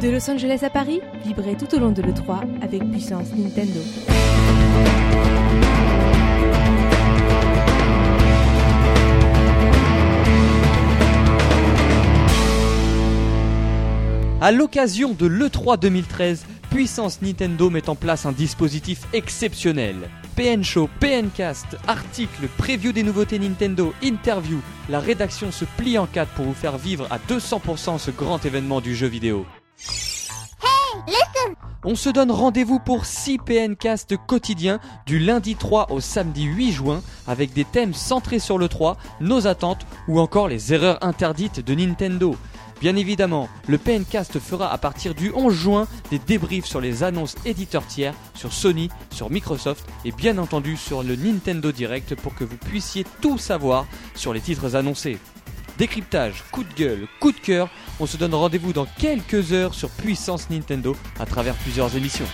De Los Angeles à Paris, vibrez tout au long de l'E3 avec puissance Nintendo. À l'occasion de l'E3 2013, Puissance Nintendo met en place un dispositif exceptionnel. PN Show, PN Cast, articles, preview des nouveautés Nintendo, interview, la rédaction se plie en quatre pour vous faire vivre à 200% ce grand événement du jeu vidéo. On se donne rendez-vous pour 6 PNcast quotidiens du lundi 3 au samedi 8 juin avec des thèmes centrés sur le 3, nos attentes ou encore les erreurs interdites de Nintendo. Bien évidemment, le PNcast fera à partir du 11 juin des débriefs sur les annonces éditeurs tiers, sur Sony, sur Microsoft et bien entendu sur le Nintendo Direct pour que vous puissiez tout savoir sur les titres annoncés. Décryptage, coup de gueule, coup de cœur, on se donne rendez-vous dans quelques heures sur Puissance Nintendo à travers plusieurs émissions.